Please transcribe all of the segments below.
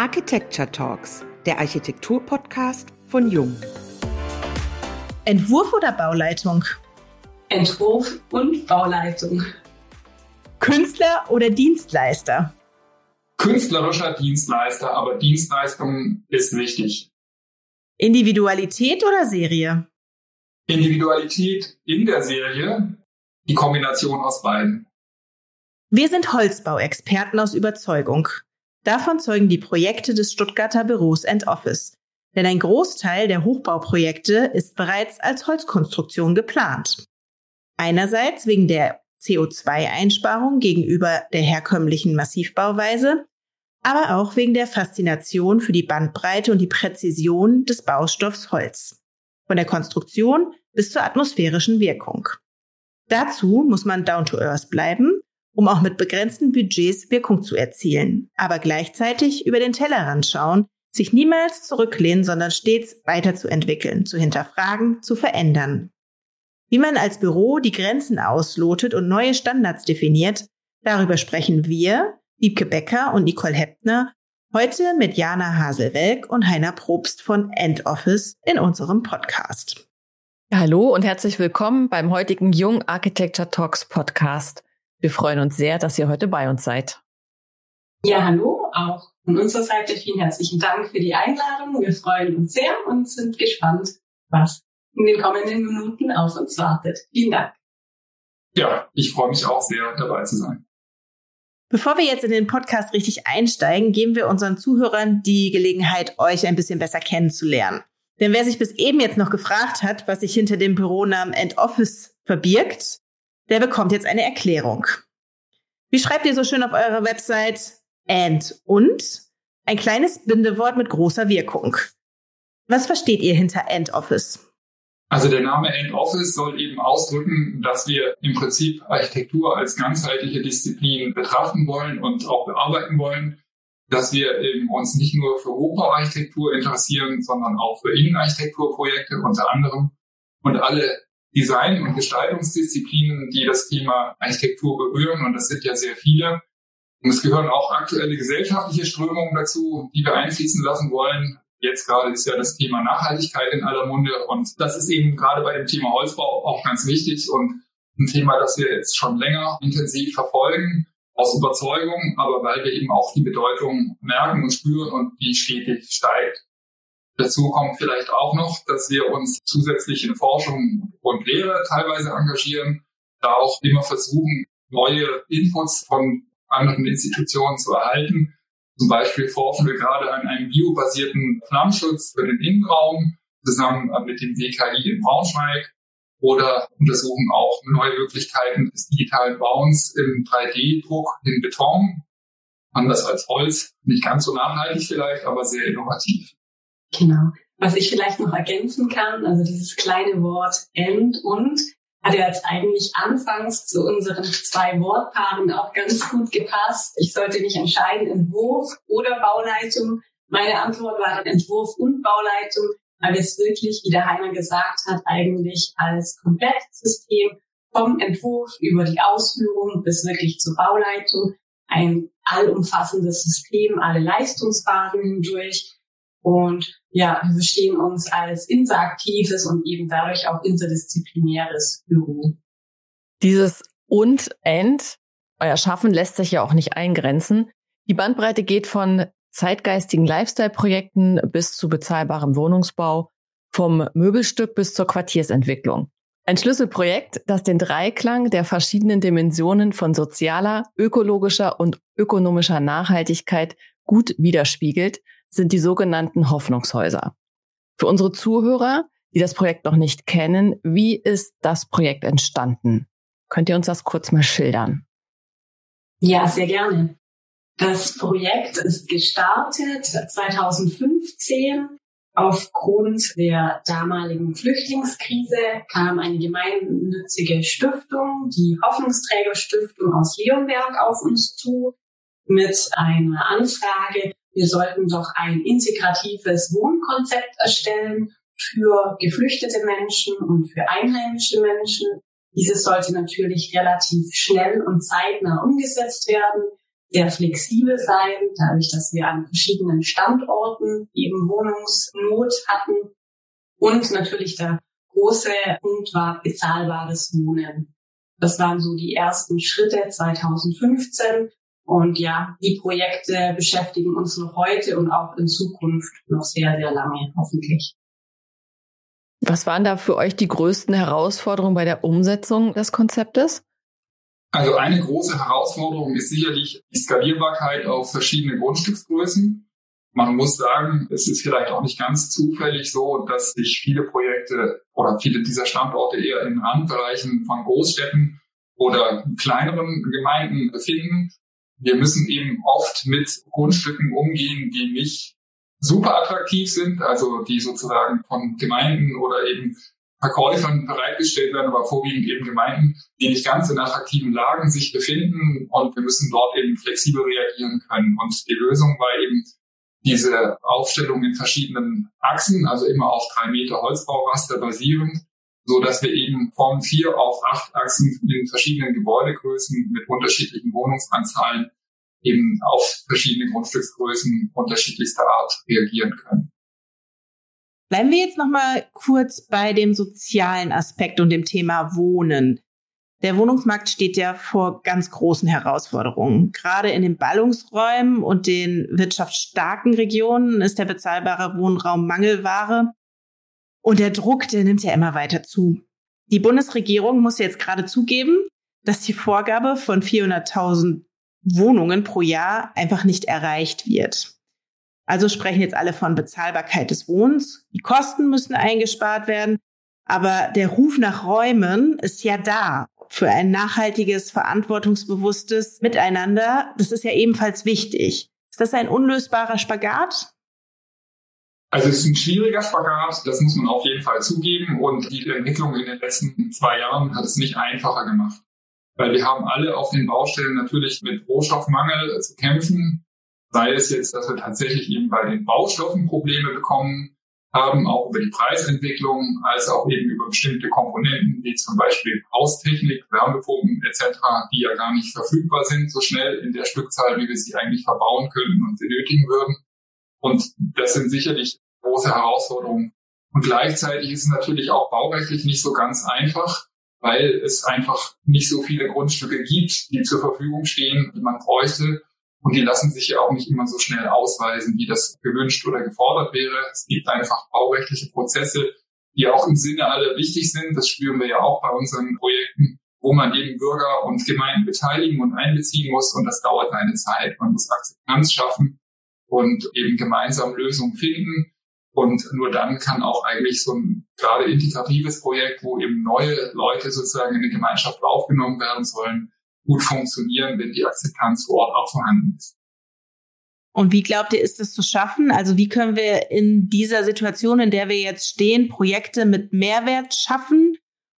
Architecture Talks, der Architektur-Podcast von Jung. Entwurf oder Bauleitung? Entwurf und Bauleitung. Künstler oder Dienstleister? Künstlerischer Dienstleister, aber Dienstleistung ist wichtig. Individualität oder Serie? Individualität in der Serie, die Kombination aus beiden. Wir sind Holzbauexperten aus Überzeugung. Davon zeugen die Projekte des Stuttgarter Büros End Office. Denn ein Großteil der Hochbauprojekte ist bereits als Holzkonstruktion geplant. Einerseits wegen der CO2-Einsparung gegenüber der herkömmlichen Massivbauweise, aber auch wegen der Faszination für die Bandbreite und die Präzision des Baustoffs Holz. Von der Konstruktion bis zur atmosphärischen Wirkung. Dazu muss man down to earth bleiben um auch mit begrenzten Budgets Wirkung zu erzielen, aber gleichzeitig über den Tellerrand schauen, sich niemals zurücklehnen, sondern stets weiterzuentwickeln, zu hinterfragen, zu verändern. Wie man als Büro die Grenzen auslotet und neue Standards definiert, darüber sprechen wir, Wiebke Becker und Nicole Heppner, heute mit Jana Haselwelk und Heiner Probst von End Office in unserem Podcast. Hallo und herzlich willkommen beim heutigen Jung Architecture Talks Podcast. Wir freuen uns sehr, dass ihr heute bei uns seid. Ja, hallo, auch von unserer Seite vielen herzlichen Dank für die Einladung. Wir freuen uns sehr und sind gespannt, was in den kommenden Minuten auf uns wartet. Vielen Dank. Ja, ich freue mich auch sehr, dabei zu sein. Bevor wir jetzt in den Podcast richtig einsteigen, geben wir unseren Zuhörern die Gelegenheit, euch ein bisschen besser kennenzulernen. Denn wer sich bis eben jetzt noch gefragt hat, was sich hinter dem Büronamen End Office verbirgt, der bekommt jetzt eine Erklärung. Wie schreibt ihr so schön auf eurer Website? And und ein kleines Bindewort mit großer Wirkung. Was versteht ihr hinter End Office? Also der Name End Office soll eben ausdrücken, dass wir im Prinzip Architektur als ganzheitliche Disziplin betrachten wollen und auch bearbeiten wollen, dass wir eben uns nicht nur für Hochbauarchitektur interessieren, sondern auch für Innenarchitekturprojekte unter anderem und alle Design- und Gestaltungsdisziplinen, die das Thema Architektur berühren. Und das sind ja sehr viele. Und es gehören auch aktuelle gesellschaftliche Strömungen dazu, die wir einfließen lassen wollen. Jetzt gerade ist ja das Thema Nachhaltigkeit in aller Munde. Und das ist eben gerade bei dem Thema Holzbau auch ganz wichtig und ein Thema, das wir jetzt schon länger intensiv verfolgen, aus Überzeugung, aber weil wir eben auch die Bedeutung merken und spüren und die stetig steigt. Dazu kommt vielleicht auch noch, dass wir uns zusätzlich in Forschung und Lehre teilweise engagieren, da auch immer versuchen, neue Inputs von anderen Institutionen zu erhalten. Zum Beispiel forschen wir gerade an einem biobasierten Flammschutz für den Innenraum zusammen mit dem WKI in Braunschweig oder untersuchen auch neue Möglichkeiten des digitalen Bauens im 3D-Druck in Beton. Anders als Holz, nicht ganz so nachhaltig vielleicht, aber sehr innovativ. Genau. Was ich vielleicht noch ergänzen kann, also dieses kleine Wort end und hat ja jetzt eigentlich anfangs zu unseren zwei Wortpaaren auch ganz gut gepasst. Ich sollte mich entscheiden, Entwurf oder Bauleitung. Meine Antwort war dann Entwurf und Bauleitung, weil wir es wirklich, wie der Heiner gesagt hat, eigentlich als Komplettsystem vom Entwurf über die Ausführung bis wirklich zur Bauleitung ein allumfassendes System, alle Leistungsphasen hindurch und ja, wir verstehen uns als interaktives und eben dadurch auch interdisziplinäres Büro. Dieses und End, euer Schaffen lässt sich ja auch nicht eingrenzen. Die Bandbreite geht von zeitgeistigen Lifestyle-Projekten bis zu bezahlbarem Wohnungsbau, vom Möbelstück bis zur Quartiersentwicklung. Ein Schlüsselprojekt, das den Dreiklang der verschiedenen Dimensionen von sozialer, ökologischer und ökonomischer Nachhaltigkeit gut widerspiegelt, sind die sogenannten Hoffnungshäuser. Für unsere Zuhörer, die das Projekt noch nicht kennen, wie ist das Projekt entstanden? Könnt ihr uns das kurz mal schildern? Ja, sehr gerne. Das Projekt ist gestartet 2015. Aufgrund der damaligen Flüchtlingskrise kam eine gemeinnützige Stiftung, die Hoffnungsträgerstiftung aus Leonberg, auf uns zu mit einer Anfrage, wir sollten doch ein integratives Wohnkonzept erstellen für geflüchtete Menschen und für einheimische Menschen. Dieses sollte natürlich relativ schnell und zeitnah umgesetzt werden. sehr flexibel sein, dadurch, dass wir an verschiedenen Standorten eben Wohnungsnot hatten. Und natürlich der große Punkt war bezahlbares Wohnen. Das waren so die ersten Schritte 2015. Und ja, die Projekte beschäftigen uns noch heute und auch in Zukunft noch sehr, sehr lange, hoffentlich. Was waren da für euch die größten Herausforderungen bei der Umsetzung des Konzeptes? Also eine große Herausforderung ist sicherlich die Skalierbarkeit auf verschiedene Grundstücksgrößen. Man muss sagen, es ist vielleicht auch nicht ganz zufällig so, dass sich viele Projekte oder viele dieser Standorte eher in Randbereichen von Großstädten oder kleineren Gemeinden befinden. Wir müssen eben oft mit Grundstücken umgehen, die nicht super attraktiv sind, also die sozusagen von Gemeinden oder eben Verkäufern bereitgestellt werden, aber vorwiegend eben Gemeinden, die nicht ganz in attraktiven Lagen sich befinden und wir müssen dort eben flexibel reagieren können. Und die Lösung war eben diese Aufstellung in verschiedenen Achsen, also immer auf drei Meter Holzbauraster basierend, so dass wir eben von vier auf acht Achsen in verschiedenen Gebäudegrößen mit unterschiedlichen Wohnungsanzahlen eben auf verschiedene Grundstücksgrößen unterschiedlichster Art reagieren können. Bleiben wir jetzt noch mal kurz bei dem sozialen Aspekt und dem Thema Wohnen. Der Wohnungsmarkt steht ja vor ganz großen Herausforderungen. Gerade in den Ballungsräumen und den wirtschaftsstarken Regionen ist der bezahlbare Wohnraum Mangelware. Und der Druck, der nimmt ja immer weiter zu. Die Bundesregierung muss jetzt gerade zugeben, dass die Vorgabe von 400.000 Wohnungen pro Jahr einfach nicht erreicht wird. Also sprechen jetzt alle von Bezahlbarkeit des Wohnens. Die Kosten müssen eingespart werden. Aber der Ruf nach Räumen ist ja da für ein nachhaltiges, verantwortungsbewusstes Miteinander. Das ist ja ebenfalls wichtig. Ist das ein unlösbarer Spagat? Also es ist ein schwieriger Spagat, das muss man auf jeden Fall zugeben. Und die Entwicklung in den letzten zwei Jahren hat es nicht einfacher gemacht. Weil wir haben alle auf den Baustellen natürlich mit Rohstoffmangel zu kämpfen. Sei es jetzt, dass wir tatsächlich eben bei den Baustoffen Probleme bekommen haben, auch über die Preisentwicklung, als auch eben über bestimmte Komponenten, wie zum Beispiel Haustechnik, Wärmepumpen etc., die ja gar nicht verfügbar sind so schnell in der Stückzahl, wie wir sie eigentlich verbauen könnten und benötigen würden. Und das sind sicherlich große Herausforderungen. Und gleichzeitig ist es natürlich auch baurechtlich nicht so ganz einfach, weil es einfach nicht so viele Grundstücke gibt, die zur Verfügung stehen, die man bräuchte. Und die lassen sich ja auch nicht immer so schnell ausweisen, wie das gewünscht oder gefordert wäre. Es gibt einfach baurechtliche Prozesse, die auch im Sinne aller wichtig sind. Das spüren wir ja auch bei unseren Projekten, wo man eben Bürger und Gemeinden beteiligen und einbeziehen muss. Und das dauert eine Zeit. Man muss Akzeptanz schaffen und eben gemeinsam Lösungen finden. Und nur dann kann auch eigentlich so ein gerade integratives Projekt, wo eben neue Leute sozusagen in die Gemeinschaft aufgenommen werden sollen, gut funktionieren, wenn die Akzeptanz vor Ort auch vorhanden ist. Und wie glaubt ihr, ist es zu schaffen? Also wie können wir in dieser Situation, in der wir jetzt stehen, Projekte mit Mehrwert schaffen?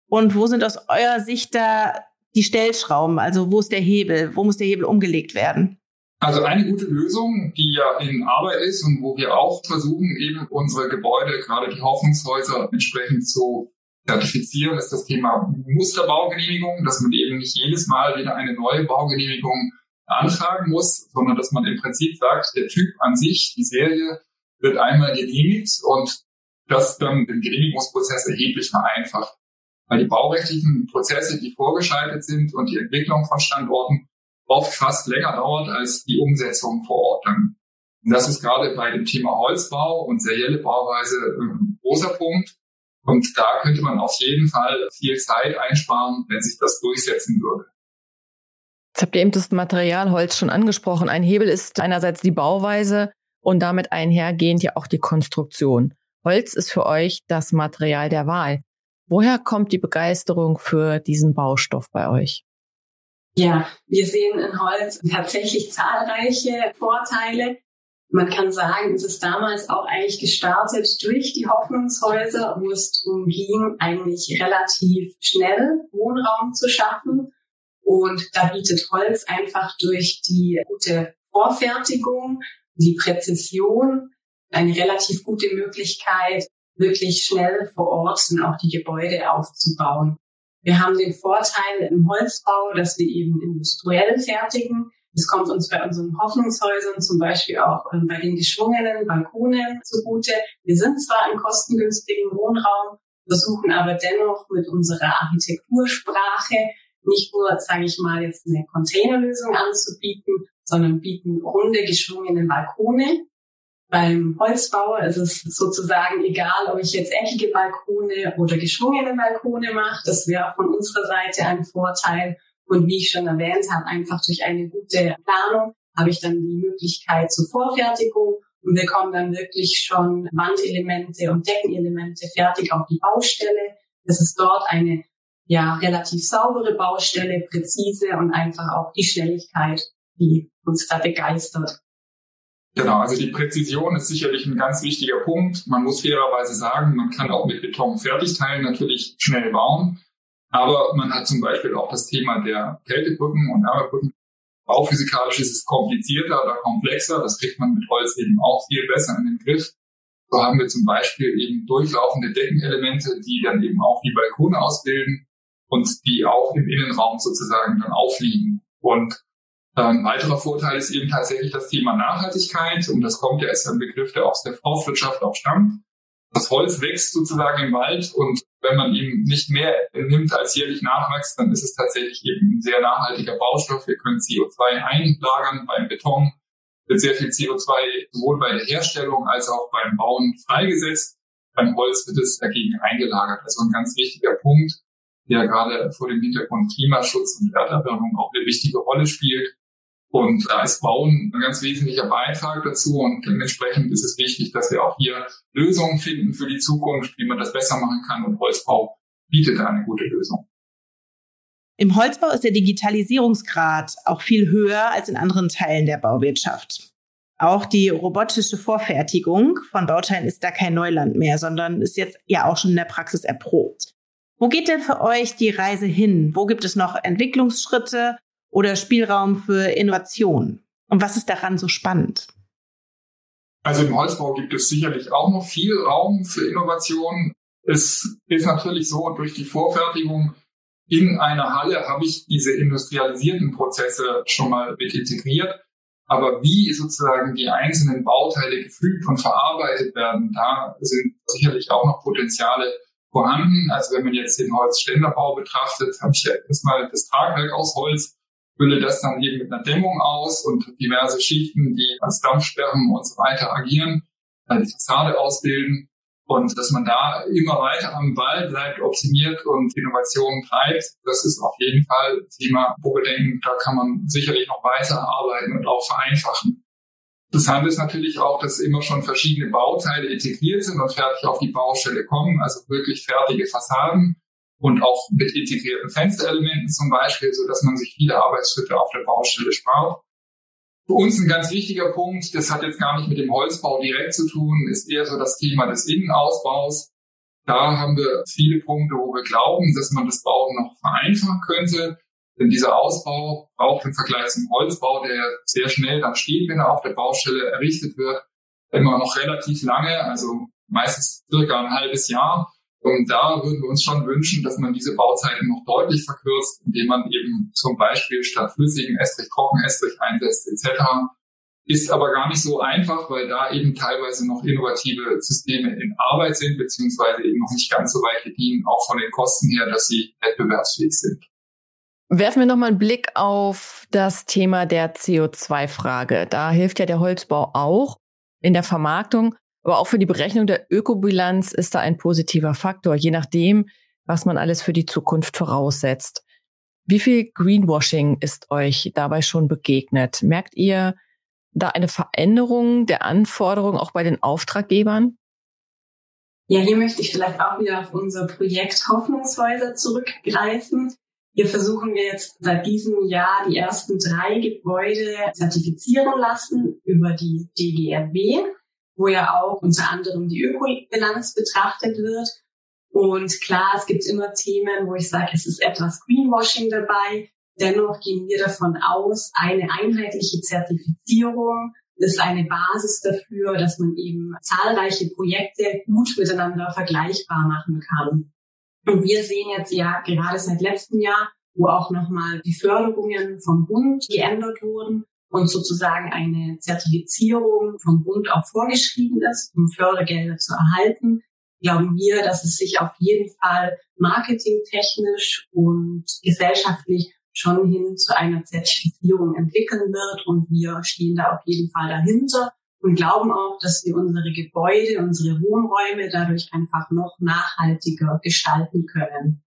Und wo sind aus eurer Sicht da die Stellschrauben? Also wo ist der Hebel? Wo muss der Hebel umgelegt werden? Also eine gute Lösung, die ja in Arbeit ist und wo wir auch versuchen, eben unsere Gebäude, gerade die Hoffnungshäuser, entsprechend zu zertifizieren, ist das Thema Musterbaugenehmigung, dass man eben nicht jedes Mal wieder eine neue Baugenehmigung antragen muss, sondern dass man im Prinzip sagt, der Typ an sich, die Serie, wird einmal genehmigt und das dann den Genehmigungsprozess erheblich vereinfacht. Weil die baurechtlichen Prozesse, die vorgeschaltet sind und die Entwicklung von Standorten oft fast länger dauert als die Umsetzung vor Ort. Und das ist gerade bei dem Thema Holzbau und serielle Bauweise ein großer Punkt. Und da könnte man auf jeden Fall viel Zeit einsparen, wenn sich das durchsetzen würde. Jetzt habt ihr eben das Material Holz schon angesprochen. Ein Hebel ist einerseits die Bauweise und damit einhergehend ja auch die Konstruktion. Holz ist für euch das Material der Wahl. Woher kommt die Begeisterung für diesen Baustoff bei euch? Ja, wir sehen in Holz tatsächlich zahlreiche Vorteile. Man kann sagen, es ist damals auch eigentlich gestartet durch die Hoffnungshäuser, wo es darum ging, eigentlich relativ schnell Wohnraum zu schaffen. Und da bietet Holz einfach durch die gute Vorfertigung, die Präzision, eine relativ gute Möglichkeit, wirklich schnell vor Ort dann auch die Gebäude aufzubauen. Wir haben den Vorteil im Holzbau, dass wir eben industriell fertigen. Es kommt uns bei unseren Hoffnungshäusern zum Beispiel auch ähm, bei den geschwungenen Balkonen zugute. Wir sind zwar im kostengünstigen Wohnraum, versuchen aber dennoch mit unserer Architektursprache nicht nur, sage ich mal, jetzt eine Containerlösung anzubieten, sondern bieten runde geschwungene Balkone. Beim Holzbauer ist es sozusagen egal, ob ich jetzt eckige Balkone oder geschwungene Balkone mache. Das wäre von unserer Seite ein Vorteil. Und wie ich schon erwähnt habe, einfach durch eine gute Planung habe ich dann die Möglichkeit zur Vorfertigung und wir kommen dann wirklich schon Wandelemente und Deckenelemente fertig auf die Baustelle. Es ist dort eine ja relativ saubere Baustelle, präzise und einfach auch die Schnelligkeit, die uns da begeistert. Genau, also die Präzision ist sicherlich ein ganz wichtiger Punkt. Man muss fairerweise sagen, man kann auch mit Beton Fertigteilen natürlich schnell bauen. Aber man hat zum Beispiel auch das Thema der Kältebrücken und Wärmebrücken. Bauphysikalisch ist es komplizierter oder komplexer. Das kriegt man mit Holz eben auch viel besser in den Griff. So haben wir zum Beispiel eben durchlaufende Deckenelemente, die dann eben auch die Balkone ausbilden und die auch im Innenraum sozusagen dann aufliegen. Und ein weiterer Vorteil ist eben tatsächlich das Thema Nachhaltigkeit. Und das kommt ja als ein Begriff, der aus der Forstwirtschaft auch stammt. Das Holz wächst sozusagen im Wald und wenn man ihm nicht mehr nimmt als jährlich Nachwachs, dann ist es tatsächlich eben ein sehr nachhaltiger Baustoff. Wir können CO2 einlagern beim Beton, wird sehr viel CO2 sowohl bei der Herstellung als auch beim Bauen freigesetzt. Beim Holz wird es dagegen eingelagert. Also ein ganz wichtiger Punkt, der gerade vor dem Hintergrund Klimaschutz und Erderwärmung auch eine wichtige Rolle spielt. Und da ist Bauen ein ganz wesentlicher Beitrag dazu und dementsprechend ist es wichtig, dass wir auch hier Lösungen finden für die Zukunft, wie man das besser machen kann und Holzbau bietet eine gute Lösung. Im Holzbau ist der Digitalisierungsgrad auch viel höher als in anderen Teilen der Bauwirtschaft. Auch die robotische Vorfertigung von Bauteilen ist da kein Neuland mehr, sondern ist jetzt ja auch schon in der Praxis erprobt. Wo geht denn für euch die Reise hin? Wo gibt es noch Entwicklungsschritte oder Spielraum für Innovation? Und was ist daran so spannend? Also im Holzbau gibt es sicherlich auch noch viel Raum für Innovation. Es ist natürlich so, durch die Vorfertigung in einer Halle habe ich diese industrialisierten Prozesse schon mal mit integriert. Aber wie sozusagen die einzelnen Bauteile gefügt und verarbeitet werden, da sind sicherlich auch noch Potenziale vorhanden. Also wenn man jetzt den Holzständerbau betrachtet, habe ich ja erstmal das Tragwerk aus Holz fülle das dann eben mit einer Dämmung aus und diverse Schichten, die als Dampfsperren und so weiter agieren, die Fassade ausbilden und dass man da immer weiter am Ball bleibt, optimiert und Innovationen treibt, das ist auf jeden Fall Thema, wo wir denken, da kann man sicherlich noch weiter arbeiten und auch vereinfachen. Interessant ist natürlich auch, dass immer schon verschiedene Bauteile integriert sind und fertig auf die Baustelle kommen, also wirklich fertige Fassaden und auch mit integrierten Fensterelementen zum Beispiel, so dass man sich viele Arbeitsschritte auf der Baustelle spart. Für uns ein ganz wichtiger Punkt, das hat jetzt gar nicht mit dem Holzbau direkt zu tun, ist eher so das Thema des Innenausbaus. Da haben wir viele Punkte, wo wir glauben, dass man das Bauen noch vereinfachen könnte. Denn dieser Ausbau braucht im Vergleich zum Holzbau, der sehr schnell dann steht, wenn er auf der Baustelle errichtet wird, immer noch relativ lange, also meistens circa ein halbes Jahr. Und da würden wir uns schon wünschen, dass man diese Bauzeiten noch deutlich verkürzt, indem man eben zum Beispiel statt flüssigen Estrich Trockenestrich einsetzt etc. Ist aber gar nicht so einfach, weil da eben teilweise noch innovative Systeme in Arbeit sind, beziehungsweise eben noch nicht ganz so weit gediehen, auch von den Kosten her, dass sie wettbewerbsfähig sind. Werfen wir nochmal einen Blick auf das Thema der CO2-Frage. Da hilft ja der Holzbau auch in der Vermarktung. Aber auch für die Berechnung der Ökobilanz ist da ein positiver Faktor, je nachdem, was man alles für die Zukunft voraussetzt. Wie viel Greenwashing ist euch dabei schon begegnet? Merkt ihr da eine Veränderung der Anforderungen auch bei den Auftraggebern? Ja, hier möchte ich vielleicht auch wieder auf unser Projekt Hoffnungshäuser zurückgreifen. Hier versuchen wir jetzt seit diesem Jahr die ersten drei Gebäude zertifizieren lassen über die DGRB wo ja auch unter anderem die Ökobilanz betrachtet wird. Und klar, es gibt immer Themen, wo ich sage, es ist etwas Greenwashing dabei. Dennoch gehen wir davon aus, eine einheitliche Zertifizierung ist eine Basis dafür, dass man eben zahlreiche Projekte gut miteinander vergleichbar machen kann. Und wir sehen jetzt ja gerade seit letztem Jahr wo auch nochmal die Förderungen vom Bund geändert wurden und sozusagen eine Zertifizierung vom Bund auch vorgeschrieben ist, um Fördergelder zu erhalten, glauben wir, dass es sich auf jeden Fall marketingtechnisch und gesellschaftlich schon hin zu einer Zertifizierung entwickeln wird und wir stehen da auf jeden Fall dahinter und glauben auch, dass wir unsere Gebäude, unsere Wohnräume dadurch einfach noch nachhaltiger gestalten können.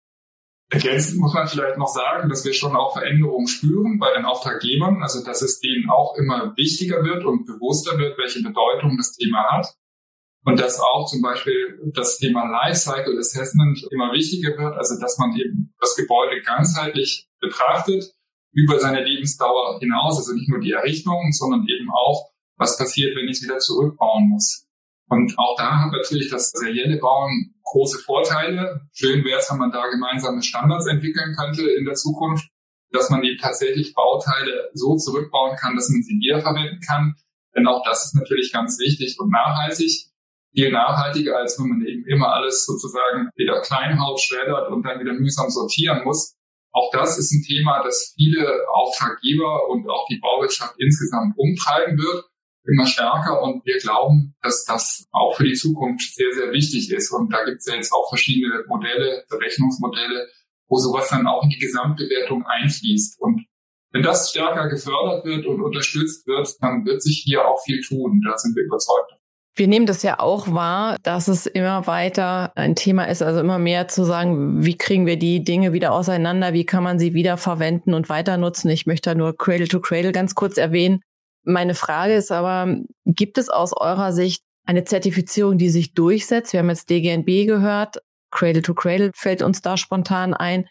Ergänzend muss man vielleicht noch sagen, dass wir schon auch Veränderungen spüren bei den Auftraggebern, also dass es denen auch immer wichtiger wird und bewusster wird, welche Bedeutung das Thema hat. Und dass auch zum Beispiel das Thema Lifecycle Assessment immer wichtiger wird, also dass man eben das Gebäude ganzheitlich betrachtet über seine Lebensdauer hinaus, also nicht nur die Errichtung, sondern eben auch, was passiert, wenn ich es wieder zurückbauen muss. Und auch da hat natürlich das serielle Bauen große Vorteile. Schön wäre es, wenn man da gemeinsame Standards entwickeln könnte in der Zukunft, dass man eben tatsächlich Bauteile so zurückbauen kann, dass man sie wiederverwenden kann. Denn auch das ist natürlich ganz wichtig und nachhaltig. Viel nachhaltiger, als wenn man eben immer alles sozusagen wieder Kleinhaut schreddert und dann wieder mühsam sortieren muss. Auch das ist ein Thema, das viele Auftraggeber und auch die Bauwirtschaft insgesamt umtreiben wird immer stärker und wir glauben, dass das auch für die Zukunft sehr, sehr wichtig ist. Und da gibt es ja jetzt auch verschiedene Modelle, Berechnungsmodelle, wo sowas dann auch in die Gesamtbewertung einfließt. Und wenn das stärker gefördert wird und unterstützt wird, dann wird sich hier auch viel tun. Da sind wir überzeugt. Wir nehmen das ja auch wahr, dass es immer weiter ein Thema ist, also immer mehr zu sagen, wie kriegen wir die Dinge wieder auseinander, wie kann man sie wieder verwenden und weiter nutzen. Ich möchte da nur Cradle to Cradle ganz kurz erwähnen. Meine Frage ist aber, gibt es aus eurer Sicht eine Zertifizierung, die sich durchsetzt? Wir haben jetzt DGNB gehört, Cradle to Cradle fällt uns da spontan ein.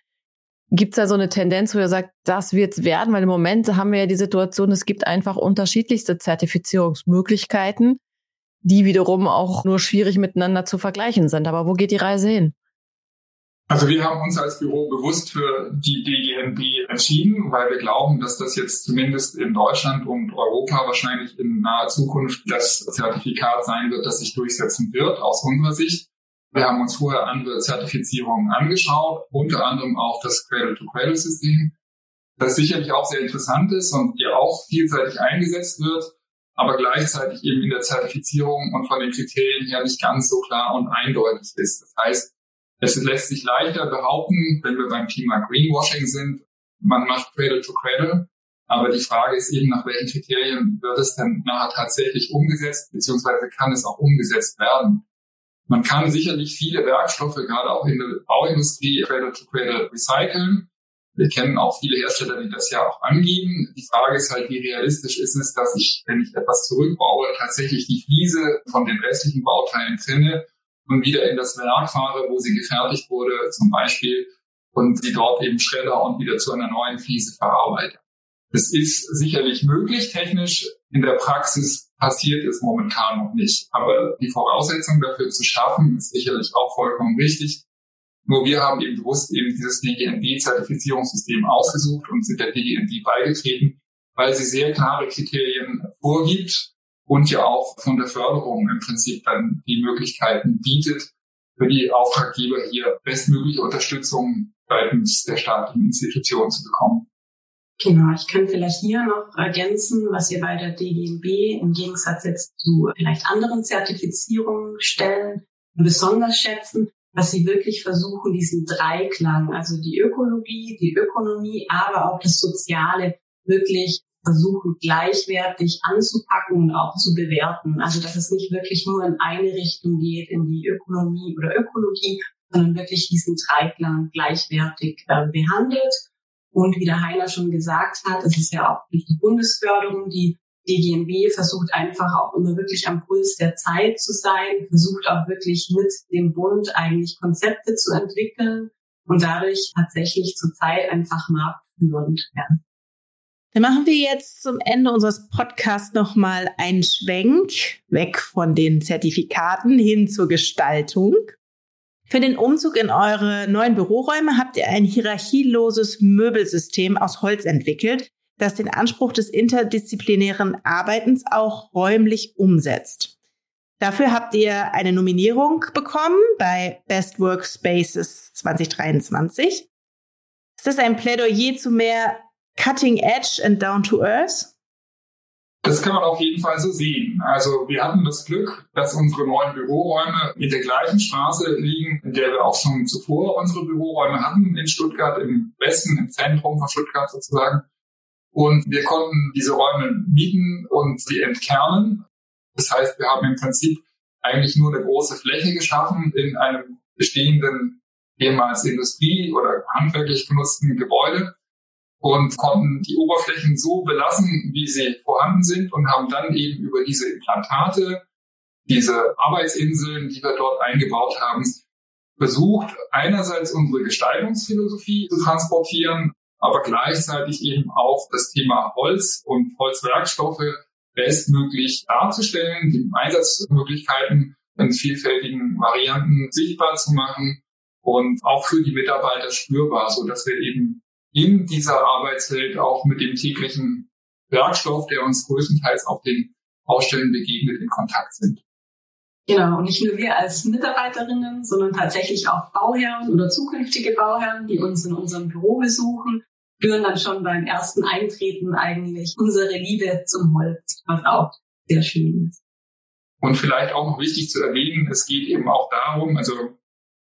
Gibt es da so eine Tendenz, wo ihr sagt, das wird's werden? Weil im Moment haben wir ja die Situation, es gibt einfach unterschiedlichste Zertifizierungsmöglichkeiten, die wiederum auch nur schwierig miteinander zu vergleichen sind. Aber wo geht die Reise hin? Also wir haben uns als Büro bewusst für die DGNB entschieden, weil wir glauben, dass das jetzt zumindest in Deutschland und Europa wahrscheinlich in naher Zukunft das Zertifikat sein wird, das sich durchsetzen wird, aus unserer Sicht. Wir haben uns vorher andere Zertifizierungen angeschaut, unter anderem auch das Cradle-to-Cradle-System, das sicherlich auch sehr interessant ist und ja auch vielseitig eingesetzt wird, aber gleichzeitig eben in der Zertifizierung und von den Kriterien her nicht ganz so klar und eindeutig ist. Das heißt, es lässt sich leichter behaupten, wenn wir beim Thema Greenwashing sind, man macht Cradle to Cradle. Aber die Frage ist eben, nach welchen Kriterien wird es denn nachher tatsächlich umgesetzt, beziehungsweise kann es auch umgesetzt werden? Man kann sicherlich viele Werkstoffe, gerade auch in der Bauindustrie, Cradle to Cradle recyceln. Wir kennen auch viele Hersteller, die das ja auch angeben. Die Frage ist halt, wie realistisch ist es, dass ich, wenn ich etwas zurückbaue, tatsächlich die Fliese von den restlichen Bauteilen trenne und wieder in das Werk fahre, wo sie gefertigt wurde, zum Beispiel, und sie dort eben schredder und wieder zu einer neuen Fliese verarbeite. Das ist sicherlich möglich technisch. In der Praxis passiert es momentan noch nicht. Aber die Voraussetzung dafür zu schaffen, ist sicherlich auch vollkommen richtig. Nur wir haben eben bewusst eben dieses DGNB-Zertifizierungssystem ausgesucht und sind der DGNB beigetreten, weil sie sehr klare Kriterien vorgibt, und ja auch von der Förderung im Prinzip dann die Möglichkeiten bietet, für die Auftraggeber hier bestmögliche Unterstützung seitens der staatlichen Institutionen zu bekommen. Genau, ich kann vielleicht hier noch ergänzen, was wir bei der DGNB im Gegensatz jetzt zu vielleicht anderen Zertifizierungen stellen, besonders schätzen, dass sie wirklich versuchen, diesen Dreiklang, also die Ökologie, die Ökonomie, aber auch das Soziale wirklich versuchen, gleichwertig anzupacken und auch zu bewerten. Also dass es nicht wirklich nur in eine Richtung geht, in die Ökonomie oder Ökologie, sondern wirklich diesen Dreiklang gleichwertig äh, behandelt. Und wie der Heiner schon gesagt hat, es ist ja auch durch die Bundesförderung, die DGNB versucht einfach auch immer wirklich am Puls der Zeit zu sein, versucht auch wirklich mit dem Bund eigentlich Konzepte zu entwickeln und dadurch tatsächlich zurzeit einfach marktführend werden. Dann machen wir jetzt zum Ende unseres Podcasts nochmal einen Schwenk weg von den Zertifikaten hin zur Gestaltung. Für den Umzug in eure neuen Büroräume habt ihr ein hierarchieloses Möbelsystem aus Holz entwickelt, das den Anspruch des interdisziplinären Arbeitens auch räumlich umsetzt. Dafür habt ihr eine Nominierung bekommen bei Best Workspaces 2023. Ist das ein Plädoyer zu mehr Cutting Edge and Down to Earth? Das kann man auf jeden Fall so sehen. Also wir hatten das Glück, dass unsere neuen Büroräume in der gleichen Straße liegen, in der wir auch schon zuvor unsere Büroräume hatten in Stuttgart, im Westen, im Zentrum von Stuttgart sozusagen. Und wir konnten diese Räume mieten und sie entkernen. Das heißt, wir haben im Prinzip eigentlich nur eine große Fläche geschaffen in einem bestehenden ehemals Industrie- oder handwerklich genutzten Gebäude und konnten die Oberflächen so belassen, wie sie vorhanden sind und haben dann eben über diese Implantate, diese Arbeitsinseln, die wir dort eingebaut haben, versucht, einerseits unsere Gestaltungsphilosophie zu transportieren, aber gleichzeitig eben auch das Thema Holz und Holzwerkstoffe bestmöglich darzustellen, die Einsatzmöglichkeiten in vielfältigen Varianten sichtbar zu machen und auch für die Mitarbeiter spürbar, so dass wir eben in dieser Arbeitswelt auch mit dem täglichen Werkstoff, der uns größtenteils auf den Baustellen begegnet, in Kontakt sind. Genau, und nicht nur wir als Mitarbeiterinnen, sondern tatsächlich auch Bauherren oder zukünftige Bauherren, die uns in unserem Büro besuchen, spüren dann schon beim ersten Eintreten eigentlich unsere Liebe zum Holz, was auch sehr schön ist. Und vielleicht auch noch wichtig zu erwähnen, es geht eben auch darum, also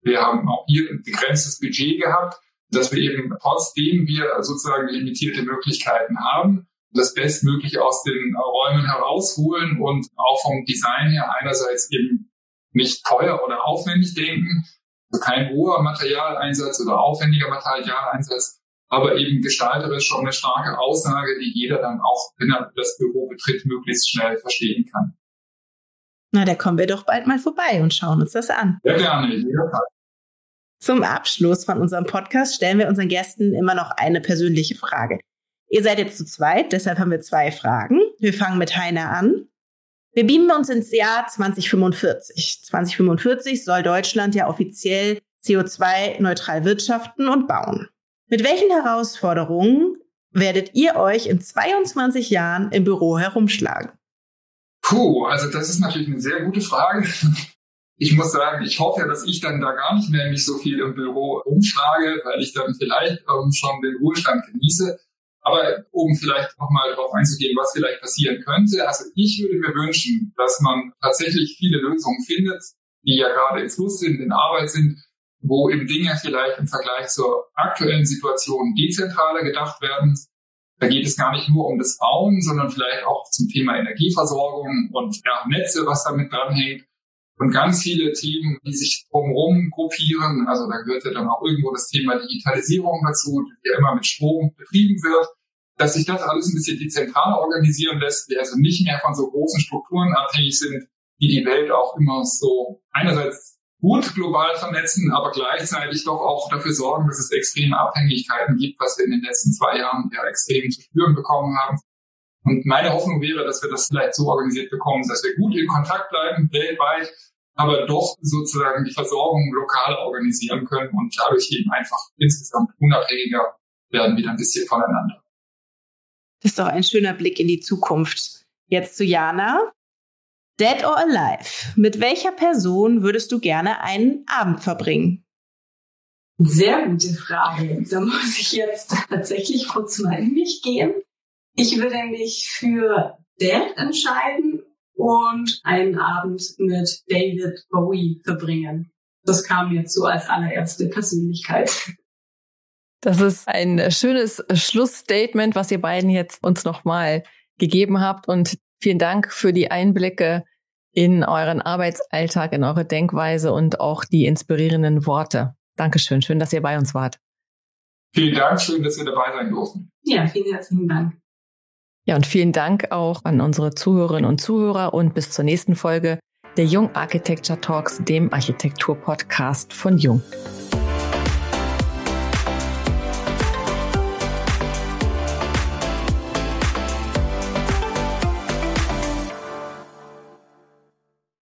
wir haben auch hier ein begrenztes Budget gehabt, dass wir eben trotzdem wir sozusagen limitierte Möglichkeiten haben, das Bestmögliche aus den Räumen herausholen und auch vom Design her einerseits eben nicht teuer oder aufwendig denken, also kein hoher Materialeinsatz oder aufwendiger Materialeinsatz, aber eben gestalterisch schon eine starke Aussage, die jeder dann auch, wenn er das Büro betritt, möglichst schnell verstehen kann. Na, da kommen wir doch bald mal vorbei und schauen uns das an. Sehr gerne, jederzeit. Zum Abschluss von unserem Podcast stellen wir unseren Gästen immer noch eine persönliche Frage. Ihr seid jetzt zu zweit, deshalb haben wir zwei Fragen. Wir fangen mit Heiner an. Wir beamen uns ins Jahr 2045. 2045 soll Deutschland ja offiziell CO2-neutral wirtschaften und bauen. Mit welchen Herausforderungen werdet ihr euch in 22 Jahren im Büro herumschlagen? Puh, also das ist natürlich eine sehr gute Frage. Ich muss sagen, ich hoffe dass ich dann da gar nicht mehr mich so viel im Büro umschlage, weil ich dann vielleicht ähm, schon den Ruhestand genieße. Aber um vielleicht nochmal darauf einzugehen, was vielleicht passieren könnte. Also ich würde mir wünschen, dass man tatsächlich viele Lösungen findet, die ja gerade im Fluss sind, in Arbeit sind, wo eben Dinge vielleicht im Vergleich zur aktuellen Situation dezentraler gedacht werden. Da geht es gar nicht nur um das Bauen, sondern vielleicht auch zum Thema Energieversorgung und ja, Netze, was damit dranhängt und ganz viele Themen, die sich drumherum gruppieren. Also da gehört ja dann auch irgendwo das Thema Digitalisierung dazu, die ja immer mit Strom betrieben wird, dass sich das alles ein bisschen dezentraler organisieren lässt, wir also nicht mehr von so großen Strukturen abhängig sind, die die Welt auch immer so einerseits gut global vernetzen, aber gleichzeitig doch auch dafür sorgen, dass es extreme Abhängigkeiten gibt, was wir in den letzten zwei Jahren ja extrem zu spüren bekommen haben. Und meine Hoffnung wäre, dass wir das vielleicht so organisiert bekommen, dass wir gut in Kontakt bleiben, weltweit, aber doch sozusagen die Versorgung lokal organisieren können und dadurch eben einfach insgesamt unabhängiger werden wieder ein bisschen voneinander. Das ist doch ein schöner Blick in die Zukunft. Jetzt zu Jana. Dead or alive? Mit welcher Person würdest du gerne einen Abend verbringen? Sehr gute Frage. Da muss ich jetzt tatsächlich kurz mal in mich gehen. Ich würde mich für Dead entscheiden und einen Abend mit David Bowie verbringen. Das kam jetzt so als allererste Persönlichkeit. Das ist ein schönes Schlussstatement, was ihr beiden jetzt uns nochmal gegeben habt. Und vielen Dank für die Einblicke in euren Arbeitsalltag, in eure Denkweise und auch die inspirierenden Worte. Dankeschön. Schön, dass ihr bei uns wart. Vielen Dank. Schön, dass wir dabei sein durften. Ja, vielen herzlichen Dank. Ja, und vielen Dank auch an unsere Zuhörerinnen und Zuhörer und bis zur nächsten Folge der Jung Architecture Talks, dem Architektur-Podcast von Jung.